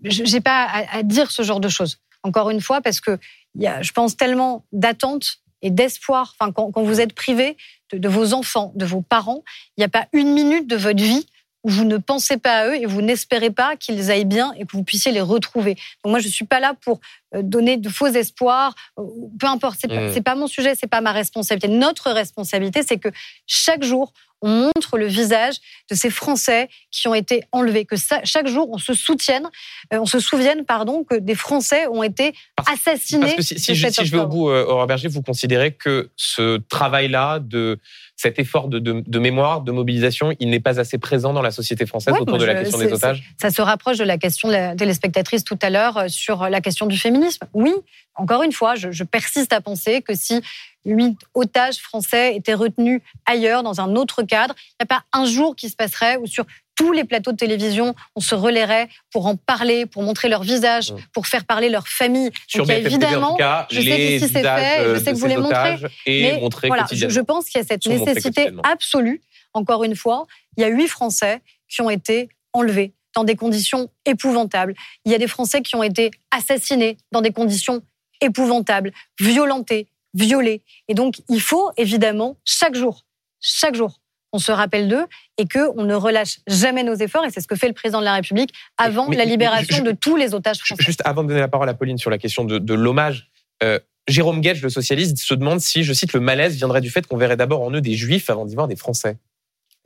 Je n'ai pas à, à dire ce genre de choses. Encore une fois, parce que y a, je pense, tellement d'attentes et d'espoir. Enfin, quand, quand vous êtes privé de, de vos enfants, de vos parents, il n'y a pas une minute de votre vie où vous ne pensez pas à eux et vous n'espérez pas qu'ils aillent bien et que vous puissiez les retrouver. Donc moi, je suis pas là pour euh, donner de faux espoirs. euh, Peu importe, c'est Mm. pas, pas mon sujet, c'est pas ma responsabilité. Notre responsabilité, c'est que chaque jour, on montre le visage de ces Français qui ont été enlevés, que ça- chaque jour, on se soutienne, euh, on se souvienne, pardon, que des Français ont été assassinés. Parce que si, je, 7 si je vais au bout, euh, Aurore Berger, vous considérez que ce travail-là, de cet effort de, de- de mémoire, de mobilisation, il n'est pas assez présent dans la société française Ouais, autour de la je- question des otages? Ça se rapproche de la question de la téléspectatrice tout à l'heure euh, sur la question du féminisme. Oui, encore une fois, je, je persiste à penser que si huit otages français étaient retenus ailleurs, dans un autre cadre, il n'y a pas un jour qui se passerait où sur tous les plateaux de télévision, on se relayerait pour en parler, pour montrer leur visage, pour faire parler leur famille. Sur Donc, il y a évidemment, cas, je sais les qu'ici c'est fait, je sais que vous les montrez, mais voilà, je, pense qu'il y a cette nécessité absolue. Encore une fois, il y a huit Français qui ont été enlevés dans des conditions épouvantables. Il y a des Français qui ont été assassinés dans des conditions épouvantables, violentés, violés. Et donc, il faut évidemment chaque jour, chaque jour, on se rappelle d'eux et qu'on ne relâche jamais nos efforts. Et c'est ce que fait le président de la République avant Mais- la libération je- de tous les otages français. Juste avant de donner la parole à Pauline sur la question de, de l'hommage, euh, Jérôme Guedge, le socialiste, se demande si, je cite, le malaise viendrait du fait qu'on verrait d'abord en eux des juifs avant d'y voir des Français.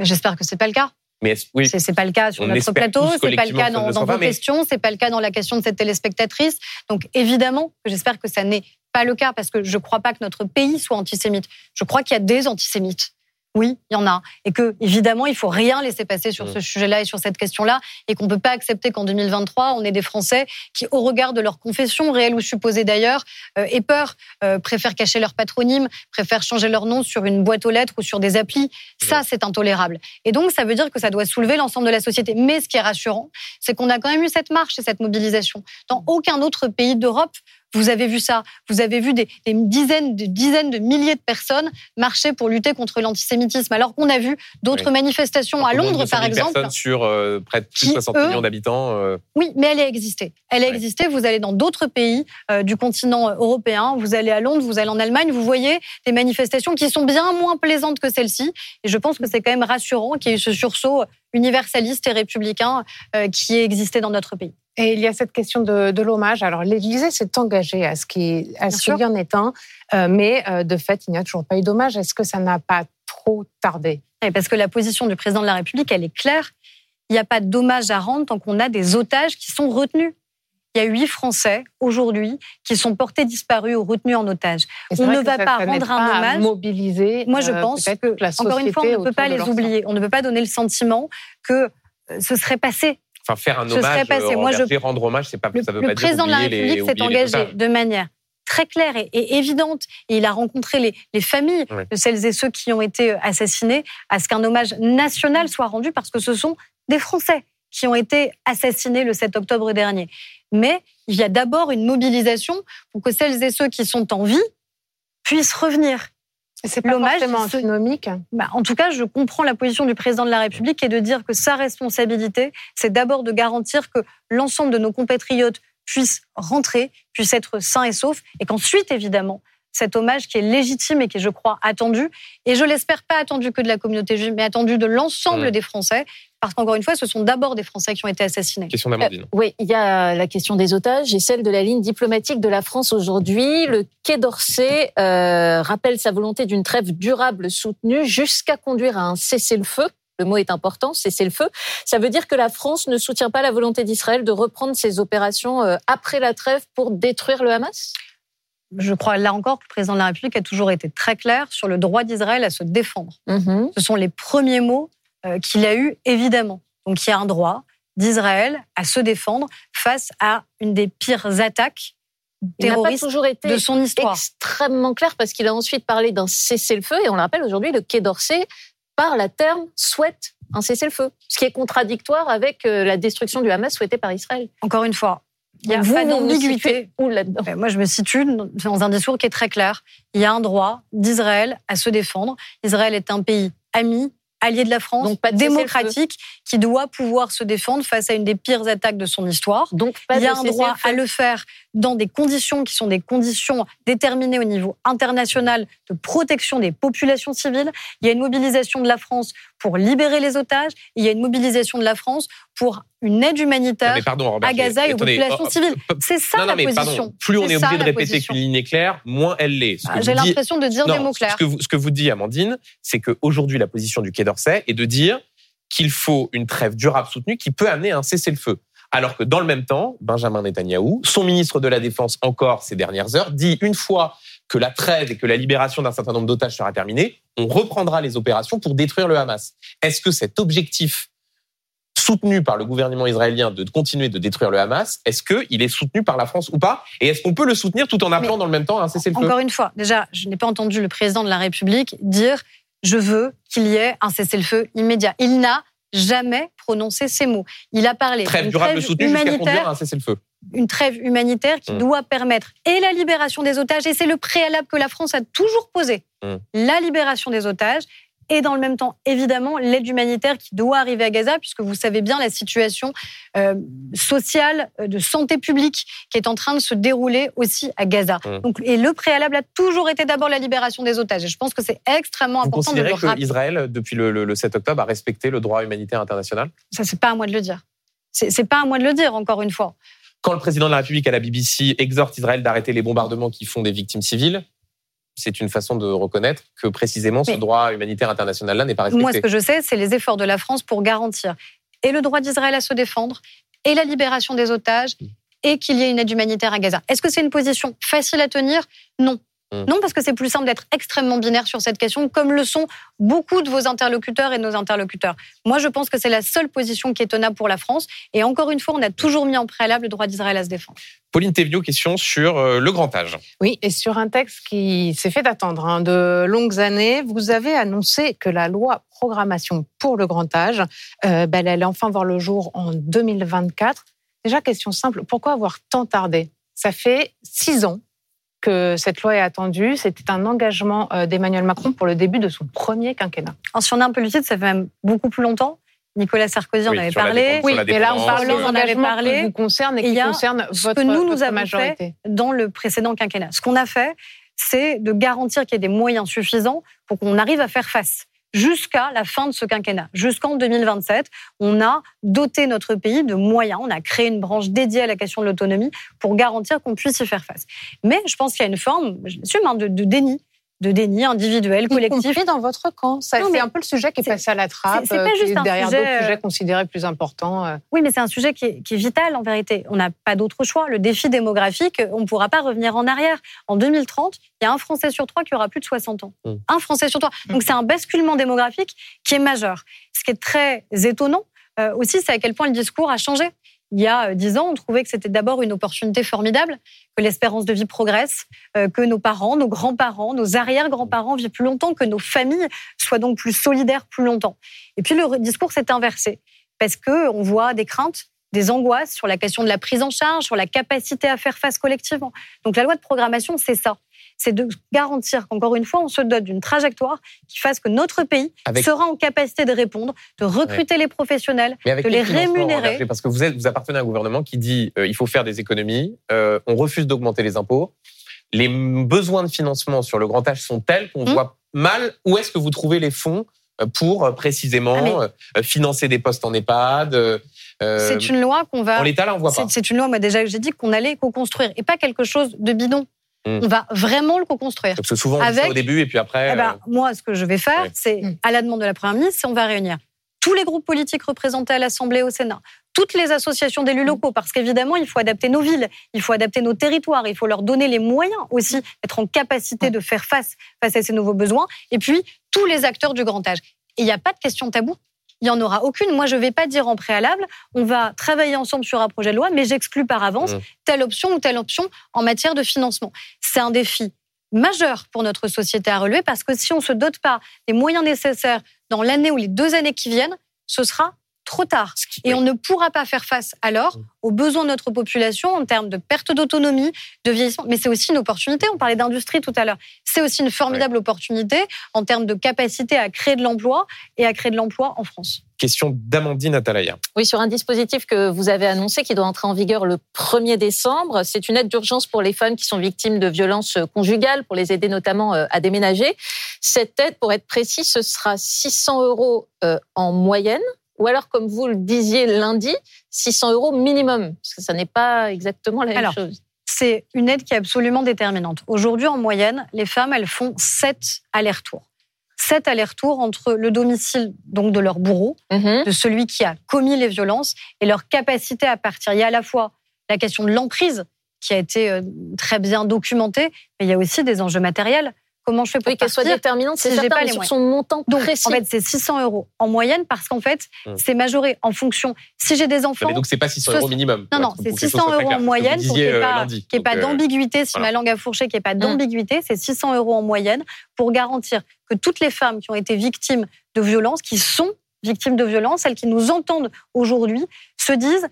J'espère que c'est pas le cas. Mais est-ce- oui, C'est pas le cas sur notre plateau, c'est pas le cas dans, dans vos pas, mais- questions, c'est pas le cas dans la question de cette téléspectatrice. Donc évidemment j'espère que ça n'est pas le cas parce que je crois pas que notre pays soit antisémite. Je crois qu'il y a des antisémites. Oui, il y en a. Et que, évidemment, il faut rien laisser passer sur Mm. ce sujet-là et sur cette question-là. Et qu'on ne peut pas accepter qu'en 2023, on ait des Français qui, au regard de leur confession, réelle ou supposée d'ailleurs, euh, aient peur, euh, préfèrent cacher leur patronyme, préfèrent changer leur nom sur une boîte aux lettres ou sur des applis. Ça, c'est intolérable. Et donc, ça veut dire que ça doit soulever l'ensemble de la société. Mais ce qui est rassurant, c'est qu'on a quand même eu cette marche et cette mobilisation. Dans aucun autre pays d'Europe, Vous avez vu ça. Vous avez vu des, des dizaines, de dizaines de milliers de personnes marcher pour lutter contre l'antisémitisme, alors qu'on a vu d'autres Oui. manifestations à Londres, par exemple. personnes sur euh, près de plus qui, de 60 eux, millions d'habitants. euh, Oui, mais elle a existé. Elle a existé. Vous allez dans d'autres pays euh, du continent européen. Vous allez à Londres, vous allez en Allemagne. Vous voyez des manifestations qui sont bien moins plaisantes que celle-ci. Et je pense que c'est quand même rassurant qu'il y ait eu ce sursaut universaliste et républicain euh, qui ait existé dans notre pays. Et il y a cette question de, de l'hommage. Alors, l'Élysée s'est engagée à ce qu'il y en ait un, euh, mais euh, de fait, il n'y a toujours pas eu d'hommage. Est-ce que ça n'a pas trop tardé? Parce que la position du président de la République, elle est claire. Il n'y a pas de dommage à rendre tant qu'on a des otages qui sont retenus. Il y a huit Français aujourd'hui qui sont portés disparus ou retenus en otage. On ne va ça- pas ça rendre un pas hommage. Mobiliser. Moi, je euh, pense que, la encore une fois, on ne peut pas les oublier. On ne peut pas donner le sentiment que euh, ce serait passé. Enfin, faire un Ce serait hommage, passé. euh, Moi, je- rendre hommage, c'est pas, Le, ça veut le pas dire président de la République s'est engagé de manière très claire et, et évidente, et il a rencontré les, les familles de celles et ceux qui ont été assassinés, à ce qu'un hommage national soit rendu, parce que ce sont des Français qui ont été assassinés le 7 octobre dernier. Mais il y a d'abord une mobilisation pour que celles et ceux qui sont en vie puissent revenir. C'est pas L'hommage, forcément antinomique. Bah, en tout cas, je comprends la position du président de la République et de dire que sa responsabilité, c'est d'abord de garantir que l'ensemble de nos compatriotes puissent rentrer, puissent être sains et saufs, et qu'ensuite, évidemment, cet hommage qui est légitime et qui est, je crois, attendu, et je l'espère pas attendu que de la communauté juive, mais attendu de l'ensemble Mmh. des Français, parce qu'encore une fois, ce sont d'abord des Français qui ont été assassinés. Question d'Amandine. Oui, il y a la question des otages et celle de la ligne diplomatique de la France aujourd'hui. Le Quai d'Orsay euh, rappelle sa volonté d'une trêve durable soutenue jusqu'à conduire à un cessez-le-feu. Le mot est important, cessez-le-feu. Ça veut dire que la France ne soutient pas la volonté d'Israël de reprendre ses opérations euh, après la trêve pour détruire le Hamas? Je crois là encore que le président de la République a toujours été très clair sur le droit d'Israël à se défendre. Mhm. Ce sont les premiers mots euh, qu'il a eus, évidemment. Donc il y a un droit d'Israël à se défendre face à une des pires attaques Il n'a pas terroristes toujours été de son histoire. extrêmement clair parce qu'il a ensuite parlé d'un cessez-le-feu et on le rappelle aujourd'hui, le Quai d'Orsay parle à terme souhaite un cessez-le-feu, ce qui est contradictoire avec euh, la destruction du Hamas souhaitée par Israël. Encore une fois, il n'y a Vous, pas d'ambiguïté. Euh, Moi, je me situe dans un discours qui est très clair. Il y a un droit d'Israël à se défendre. Israël est un pays ami, allié de la France, Donc, pas de cessez-le-feu. démocratique, qui doit pouvoir se défendre face à une des pires attaques de son histoire. Donc pas Il y a un droit à le faire dans des conditions qui sont des conditions déterminées au niveau international de protection des populations civiles. Il y a une mobilisation de la France pour libérer les otages. Il y a une mobilisation de la France pour une aide humanitaire mais pardon, Robert, à Gaza et aux attendez, populations oh, civiles. oh, C'est ça non, la position. pardon, plus on est obligé de répéter qu'une ligne est claire, moins elle l'est. Ah, J'ai l'impression de dire des mots clairs. Ce que, vous, ce que vous dit, Amandine, c'est qu'aujourd'hui, la position du Quai d'Orsay est de dire qu'il faut une trêve durable soutenue qui peut amener à un cessez-le-feu. Alors que dans le même temps, Benjamin Netanyahou, son ministre de la Défense encore ces dernières heures, dit une fois que la trêve et que la libération d'un certain nombre d'otages sera terminée, on reprendra les opérations pour détruire le Hamas. Est-ce que cet objectif soutenu par le gouvernement israélien de continuer de détruire le Hamas, est-ce qu'il est soutenu par la France ou pas? Et est-ce qu'on peut le soutenir tout en appelant Mais- dans le même temps à un cessez-le-feu? Encore une fois, déjà, je n'ai pas entendu le président de la République dire je veux qu'il y ait un cessez-le-feu immédiat. Il n'a jamais prononcé ces mots. Il a parlé Trêve d'une durable trêve soutenue jusqu'à conduire à humanitaire, un cessez-le-feu. une trêve humanitaire qui Mm. doit permettre et la libération des otages, et c'est le préalable que la France a toujours posé, Mm. la libération des otages, et dans le même temps, évidemment, l'aide humanitaire qui doit arriver à Gaza, puisque vous savez bien la situation euh, sociale, euh, de santé publique qui est en train de se dérouler aussi à Gaza. Mm. Donc, et le préalable a toujours été d'abord la libération des otages. Et je pense que c'est extrêmement Vous important de le considérez que rappeler. Israël, depuis le, le- le 7 octobre, a respecté le droit humanitaire international? Ça, c'est pas à moi de le dire. C'est pas à moi de le dire, encore une fois. Quand le président de la République à la BBC exhorte Israël d'arrêter les bombardements qui font des victimes civiles, c'est une façon de reconnaître que précisément ce Mais- droit humanitaire international-là n'est pas respecté. Moi, ce que je sais, c'est les efforts de la France pour garantir et le droit d'Israël à se défendre, et la libération des otages, et qu'il y ait une aide humanitaire à Gaza. Est-ce que c'est une position facile à tenir? Non. Mm. Non, parce que c'est plus simple d'être extrêmement binaire sur cette question, comme le sont beaucoup de vos interlocuteurs et de nos interlocuteurs. Moi, je pense que c'est la seule position qui est tenable pour la France. Et encore une fois, on a toujours mis en préalable le droit d'Israël à se défendre. Pauline Thévenot, question sur euh, le grand âge. Oui, et sur un texte qui s'est fait attendre hein, de longues années, vous avez annoncé que la loi programmation pour le grand âge, euh, ben, elle allait enfin voir le jour en 2024. Déjà, question simple, pourquoi avoir tant tardé? Ça fait six ans que cette loi est attendue. C'était un engagement euh, d'Emmanuel Macron pour le début de son premier quinquennat. Alors, si on est un peu lucide, ça fait même beaucoup plus longtemps. Nicolas Sarkozy en avait parlé. dépense, Oui, mais là, on parle euh, en avait d'engagement parlé. qui vous concerne et qui y a concerne ce votre, que nous, nous votre avons majorité. dans le précédent quinquennat. Ce qu'on a fait, c'est de garantir qu'il y ait des moyens suffisants pour qu'on arrive à faire face jusqu'à la fin de ce quinquennat. Jusqu'en 2027, on a doté notre pays de moyens. On a créé une branche dédiée à la question de l'autonomie pour garantir qu'on puisse y faire face. Mais je pense qu'il y a une forme, je l'assume, hein, de, de déni, de déni individuel, collectif. compris dans votre camp. Ça, c'est mais un peu le sujet qui est passé à la trappe, c'est pas euh, qui juste derrière sujet, d'autres sujets considérés plus importants. euh. Oui, mais c'est un sujet qui est, qui est vital en vérité. On n'a pas d'autre choix. Le défi démographique, on ne pourra pas revenir en arrière. En 2030, il y a un Français sur trois qui aura plus de 60 ans. Mm. Un Français sur trois. Donc c'est un basculement démographique qui est majeur. Ce qui est très étonnant euh, aussi, c'est à quel point le discours a changé. Il y a euh, dix ans, on trouvait que c'était d'abord une opportunité formidable, que l'espérance de vie progresse, euh, que nos parents, nos grands-parents, nos arrière-grands-parents vivent plus longtemps, que nos familles soient donc plus solidaires plus longtemps. Et puis le discours s'est inversé parce que on voit des craintes, des angoisses sur la question de la prise en charge, sur la capacité à faire face collectivement. Donc la loi de programmation, c'est ça. C'est de garantir qu'encore une fois, on se dote d'une trajectoire qui fasse que notre pays Avec- sera en capacité de répondre, de recruter les professionnels, Mais avec de les rémunérer. Parce que vous, êtes, vous appartenez à un gouvernement qui dit euh, il faut faire des économies, euh, on refuse d'augmenter les impôts. Les besoins de financement sur le grand âge sont tels qu'on Hmm. voit mal où est-ce que vous trouvez les fonds euh, pour précisément Ah, mais- financer des postes en EHPAD. euh, C'est une loi qu'on va En l'état, là, on voit pas. C'est une loi, moi déjà, j'ai dit qu'on allait co-construire et pas quelque chose de bidon. Mm. On va vraiment le co-construire. Parce que souvent, on dit ça Avec- au début et puis après. Eh ben, euh, moi, ce que je vais faire, c'est, Mm. à la demande de la Première ministre, c'est on va réunir tous les groupes politiques représentés à l'Assemblée et au Sénat, toutes les associations d'élus locaux, parce qu'évidemment, il faut adapter nos villes, il faut adapter nos territoires, il faut leur donner les moyens aussi d'être en capacité de faire face, face à ces nouveaux besoins, et puis tous les acteurs du grand âge. Et il n'y a pas de question tabou. Il n'y en aura aucune. Moi, je ne vais pas dire en préalable, on va travailler ensemble sur un projet de loi, mais j'exclus par avance Mm. telle option ou telle option en matière de financement. C'est un défi majeur pour notre société à relever parce que si on ne se dote pas des moyens nécessaires dans l'année ou les deux années qui viennent, ce sera trop tard. Et on ne pourra pas faire face alors Mm. aux besoins de notre population en termes de perte d'autonomie, de vieillissement. Mais c'est aussi une opportunité. On parlait d'industrie tout à l'heure. C'est aussi une formidable opportunité en termes de capacité à créer de l'emploi et à créer de l'emploi en France. Question d'Amandine Atalaya. Oui, sur un dispositif que vous avez annoncé qui doit entrer en vigueur le 1er décembre. C'est une aide d'urgence pour les femmes qui sont victimes de violences conjugales, pour les aider notamment euh, à déménager. Cette aide, pour être précis, ce sera 600 euros euh, en moyenne, ou alors, comme vous le disiez lundi, 600 euros minimum, parce que ça n'est pas exactement la même Alors, chose. C'est une aide qui est absolument déterminante. Aujourd'hui, en moyenne, les femmes, elles font sept allers-retours. Sept allers-retours entre le domicile donc de leur bourreau, Mhm. de celui qui a commis les violences et leur capacité à partir. Il y a à la fois la question de l'emprise qui a été euh, très bien documentée, mais il y a aussi des enjeux matériels. Comment je fais pour Oui, qu'elle soit déterminante, si c'est j'ai pas les sur moyens. son montant Donc, précis. en fait, c'est 600 euros en moyenne parce qu'en fait, Hmm. c'est majoré en fonction. Si j'ai des enfants, mais donc, c'est pas 600 ce- euros minimum. non, non, pour c'est que les choses 600 soient très euros en moyenne pour qu'il n'y ait euh, pas, ait pas euh, d'ambiguïté. Si voilà. ma langue a fourché, qu'il n'y ait pas Mm. d'ambiguïté, c'est 600 euros en moyenne pour garantir que toutes les femmes qui ont été victimes de violences, qui sont victimes de violences, celles qui nous entendent aujourd'hui, se disent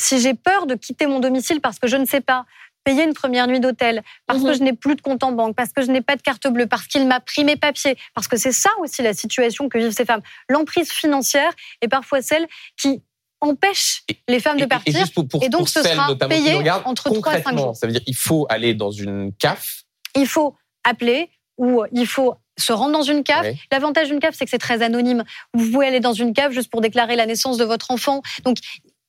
si j'ai peur de quitter mon domicile parce que je ne sais pas payer une première nuit d'hôtel, parce que Mhm. je n'ai plus de compte en banque, parce que je n'ai pas de carte bleue, parce qu'il m'a pris mes papiers, parce que c'est ça aussi la situation que vivent ces femmes. L'emprise financière est parfois celle qui empêche Et- les femmes Et- de et- partir. Et juste pour, pour, Et donc, pour ce celles sera payé entre trois à cinq concrètement, jours. Ça veut dire il faut aller dans une CAF. il faut appeler ou il faut se rendre dans une cave. L'avantage d'une cave, c'est que c'est très anonyme. Vous pouvez aller dans une cave juste pour déclarer la naissance de votre enfant. Donc,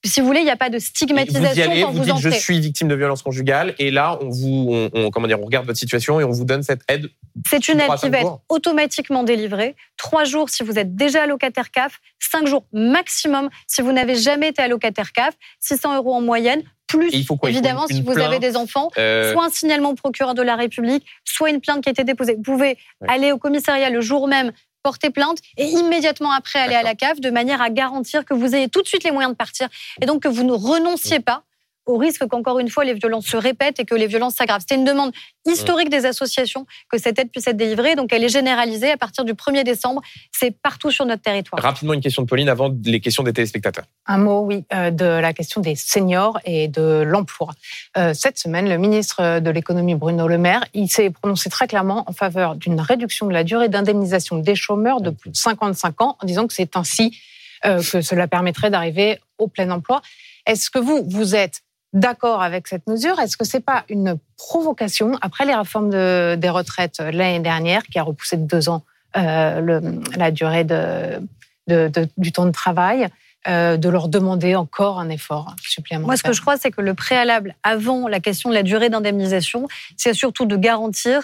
si vous voulez, il n'y a pas de Vous y stigmatisation allez, quand vous vous, dites je entrez. suis victime de violence conjugale et là on vous on, on- comment dire on regarde votre situation et on vous donne cette aide. C'est une aide qui va être automatiquement délivrée. Trois jours si vous êtes déjà allocataire CAF, cinq jours maximum si vous n'avez jamais été allocataire CAF, 600 euros en moyenne, plus Et il faut quoi? Il faut évidemment si vous avez des enfants, Euh, soit un signalement au procureur de la République, soit une plainte qui a été déposée. Vous pouvez aller au commissariat le jour même, porter plainte et immédiatement après aller à la CAF de manière à garantir que vous ayez tout de suite les moyens de partir et donc que vous ne renonciez pas au risque qu'encore une fois les violences se répètent et que les violences s'aggravent. C'était une demande historique des associations que cette aide puisse être délivrée, donc elle est généralisée à partir du 1er décembre. C'est partout sur notre territoire. Rapidement, une question de Pauline avant les questions des téléspectateurs. Un mot, oui, euh, de la question des seniors et de l'emploi. Euh, cette semaine, le ministre de l'économie Bruno Le Maire, il s'est prononcé très clairement en faveur d'une réduction de la durée d'indemnisation des chômeurs de plus de 55 ans, en disant que c'est ainsi euh, que cela permettrait d'arriver au plein emploi. Est-ce que vous, vous êtes d'accord avec cette mesure Est-ce que c'est pas une provocation après les réformes de, des retraites l'année dernière, qui a repoussé de deux ans euh, la durée du temps de travail euh, de leur demander encore un effort supplémentaire? Moi, ce que je crois, c'est que le préalable avant la question de la durée d'indemnisation, c'est surtout de garantir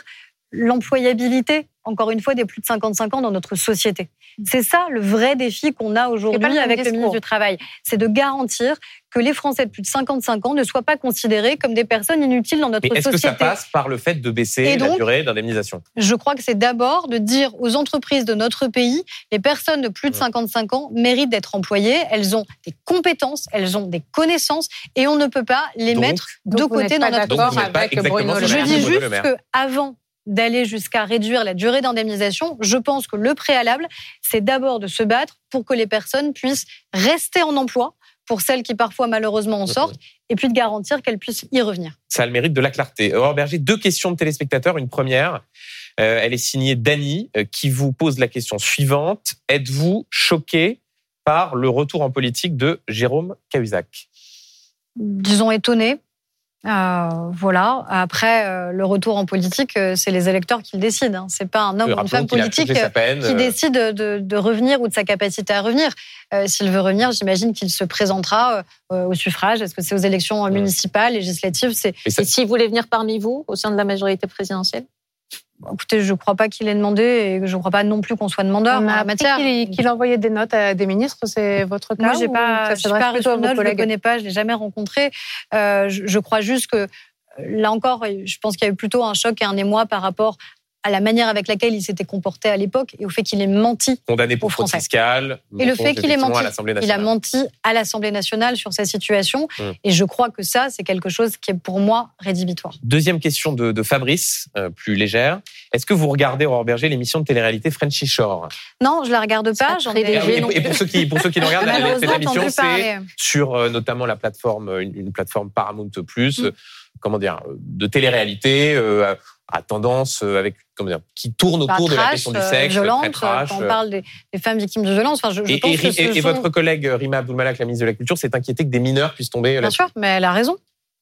l'employabilité, encore une fois, des plus de 55 ans dans notre société. C'est ça le vrai défi qu'on a aujourd'hui avec le ministre du Travail. C'est de garantir que les Français de plus de 55 ans ne soient pas considérés comme des personnes inutiles dans notre Mais est-ce société. que ça passe par le fait de baisser Et la donc, durée d'indemnisation? Je crois que c'est d'abord de dire aux entreprises de notre pays, les personnes de plus de 55 ans méritent d'être employées, elles ont des compétences, elles ont des connaissances, et on ne peut pas les Donc- mettre de donc côté dans notre la Je dis juste Le Maire. que avant d'aller jusqu'à réduire la durée d'indemnisation, je pense que le préalable, c'est d'abord de se battre pour que les personnes puissent rester en emploi, pour celles qui parfois malheureusement en sortent, et puis de garantir qu'elles puissent y revenir. Ça a le mérite de la clarté. Aurore Berger, deux questions de téléspectateurs. Une première, euh, elle est signée Dany, euh, qui vous pose la question suivante. Êtes-vous choqué par le retour en politique de Jérôme Cahuzac? Disons, étonnés. Euh, voilà. Après, euh, le retour en politique, euh, c'est les électeurs qui le décident. Hein. C'est pas un homme ou une femme politique euh, qui décide de, de revenir ou de sa capacité à revenir. S'il veut revenir, j'imagine qu'il se présentera au suffrage. Est-ce que c'est aux élections euh, Mm. municipales, législatives? C'est ça- Et s'il voulait venir parmi vous, au sein de la majorité présidentielle? Écoutez, je ne crois pas qu'il ait demandé et je ne crois pas non plus qu'on soit demandeur en la matière. qu'il qu'il envoyait des notes à des ministres, c'est votre cas Moi, j'ai pas, ça pas plutôt à vos je le collègues connais pas, je l'ai jamais rencontré. Euh, je, je crois juste que euh, là encore, je pense qu'il y a eu plutôt un choc et un émoi par rapport à la manière avec laquelle il s'était comporté à l'époque et au fait qu'il ait menti. condamné pour aux fraude Français. fiscale. Et le fait qu'il ait menti, à l'Assemblée il a nationale. menti à l'Assemblée nationale sur sa situation. Mm. Et je crois que ça, c'est quelque chose qui est pour moi rédhibitoire. Deuxième question de, de Fabrice, euh, plus légère. Est-ce que vous regardez, Aurore Berger, l'émission de télé-réalité Frenchy Shore? Non, je la regarde pas. pas J'en très ai Ah oui, et, pour, et pour ceux qui, pour ceux qui regardent, [laughs] la- cette émission, c'est sur euh, notamment la plateforme, une, une plateforme Paramount Plus, Mm. euh, comment dire, de télé-réalité euh, à- tendance euh, avec comment dire, qui tourne autour de la trash, question du euh, sexe, violente, très trash. quand on euh. parle des, des femmes victimes de violence. Enfin, je, je et, pense et- que et- et sont- votre collègue euh, Rima Abdulmalak, la ministre de la Culture, s'est inquiétée que des mineurs puissent tomber euh, Bien là sûr, mais elle a raison.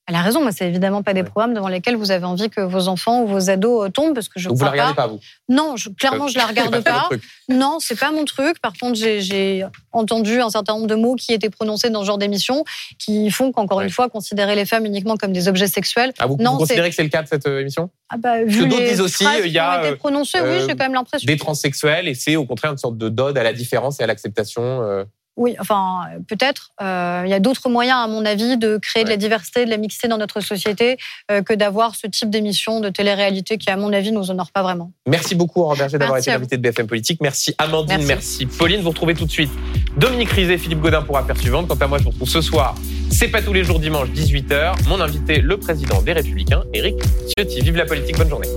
Elle a raison. Moi, c'est évidemment pas des Ouais. programmes devant lesquels vous avez envie que vos enfants ou vos ados euh, tombent, parce que je Donc vous la regardez pas, vous Non, je, clairement, je la [laughs] regarde pas. Non, c'est pas mon truc. Par contre, j'ai- entendu un certain nombre de mots qui étaient prononcés dans ce genre d'émission qui font qu'encore Ouais. une fois, considérer les femmes uniquement comme des objets sexuels. Ah, vous, Non, vous c'est- considérez que c'est le cas de cette euh, émission? Ah bah, que vu d'autres les disent aussi, il y a, euh, oui, euh, j'ai quand même l'impression. des transsexuels et c'est au contraire une sorte de dode à la différence et à l'acceptation. euh. Oui, enfin, peut-être. Euh, il y a d'autres moyens, à mon avis, de créer de la diversité, de la mixité dans notre société euh, que d'avoir ce type d'émission de télé-réalité qui, à mon avis, nous honore pas vraiment. Merci beaucoup, Berger, d'avoir été l'invité de BFM Politique. Merci Amandine, Merci. merci. Pauline. Vous retrouvez tout de suite Dominique Rizet, Philippe Godin pour Affaires suivantes. Quant à moi, je vous retrouve ce soir. C'est pas tous les jours dimanche, 18h. Mon invité, le président des Républicains, Éric Ciotti. Vive la politique, bonne journée.